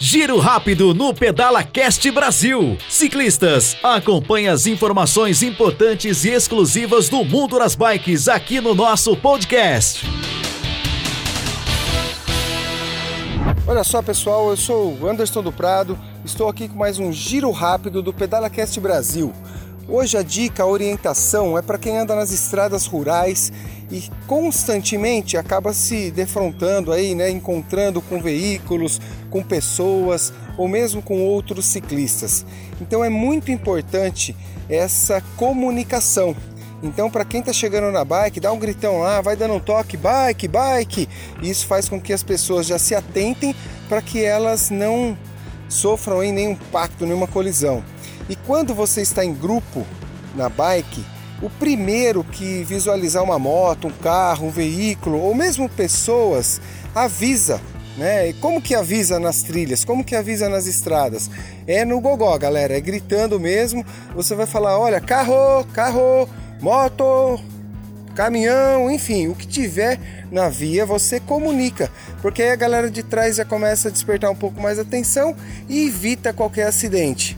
Giro rápido no Pedala Cast Brasil. Ciclistas, acompanhe as informações importantes e exclusivas do mundo das bikes aqui no nosso podcast. Olha só pessoal, eu sou o Anderson do Prado, estou aqui com mais um giro rápido do Pedala Cast Brasil. Hoje a dica, a orientação é para quem anda nas estradas rurais e constantemente acaba se defrontando aí, né, encontrando com veículos, com pessoas ou mesmo com outros ciclistas. Então é muito importante essa comunicação. Então, para quem está chegando na bike, dá um gritão lá, vai dando um toque, bike, bike. Isso faz com que as pessoas já se atentem para que elas não sofram em nenhum impacto, nenhuma colisão. E quando você está em grupo na bike, o primeiro que visualizar uma moto, um carro, um veículo ou mesmo pessoas, avisa. Né? E como que avisa nas trilhas? Como que avisa nas estradas? É no gogó, galera, é gritando mesmo. Você vai falar: olha, carro, carro, moto, caminhão, enfim, o que tiver na via você comunica, porque aí a galera de trás já começa a despertar um pouco mais atenção e evita qualquer acidente.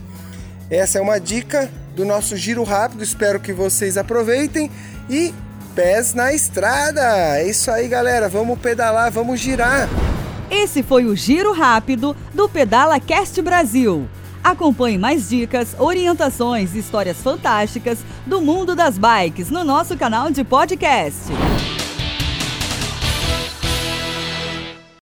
Essa é uma dica do nosso giro rápido, espero que vocês aproveitem e pés na estrada. É isso aí, galera, vamos pedalar, vamos girar. Esse foi o giro rápido do Pedala Cast Brasil. Acompanhe mais dicas, orientações e histórias fantásticas do mundo das bikes no nosso canal de podcast.